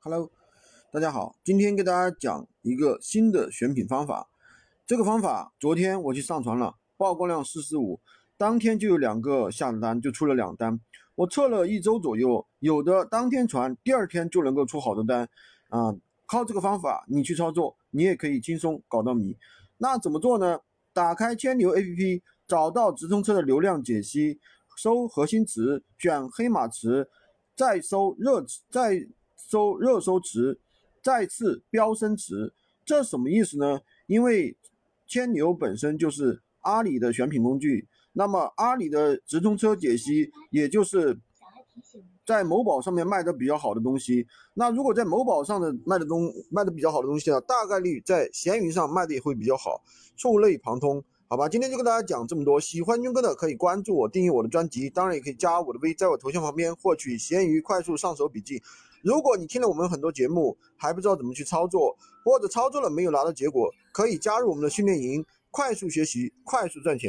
Hello，大家好，今天给大家讲一个新的选品方法。这个方法昨天我去上传了，曝光量四四五，当天就有两个下单，就出了两单。我测了一周左右，有的当天传，第二天就能够出好多单啊。靠这个方法你去操作，你也可以轻松搞到米。那怎么做呢？打开千牛 APP，找到直通车的流量解析，搜核心词，选黑马词，再搜热词再。搜热搜词，再次飙升值，这什么意思呢？因为千牛本身就是阿里的选品工具，那么阿里的直通车解析，也就是在某宝上面卖的比较好的东西。那如果在某宝上的卖的东卖的比较好的东西呢，大概率在闲鱼上卖的也会比较好，触类旁通。好吧，今天就跟大家讲这么多。喜欢军哥的可以关注我，订阅我的专辑，当然也可以加我的微，在我头像旁边获取闲鱼快速上手笔记。如果你听了我们很多节目还不知道怎么去操作，或者操作了没有拿到结果，可以加入我们的训练营，快速学习，快速赚钱。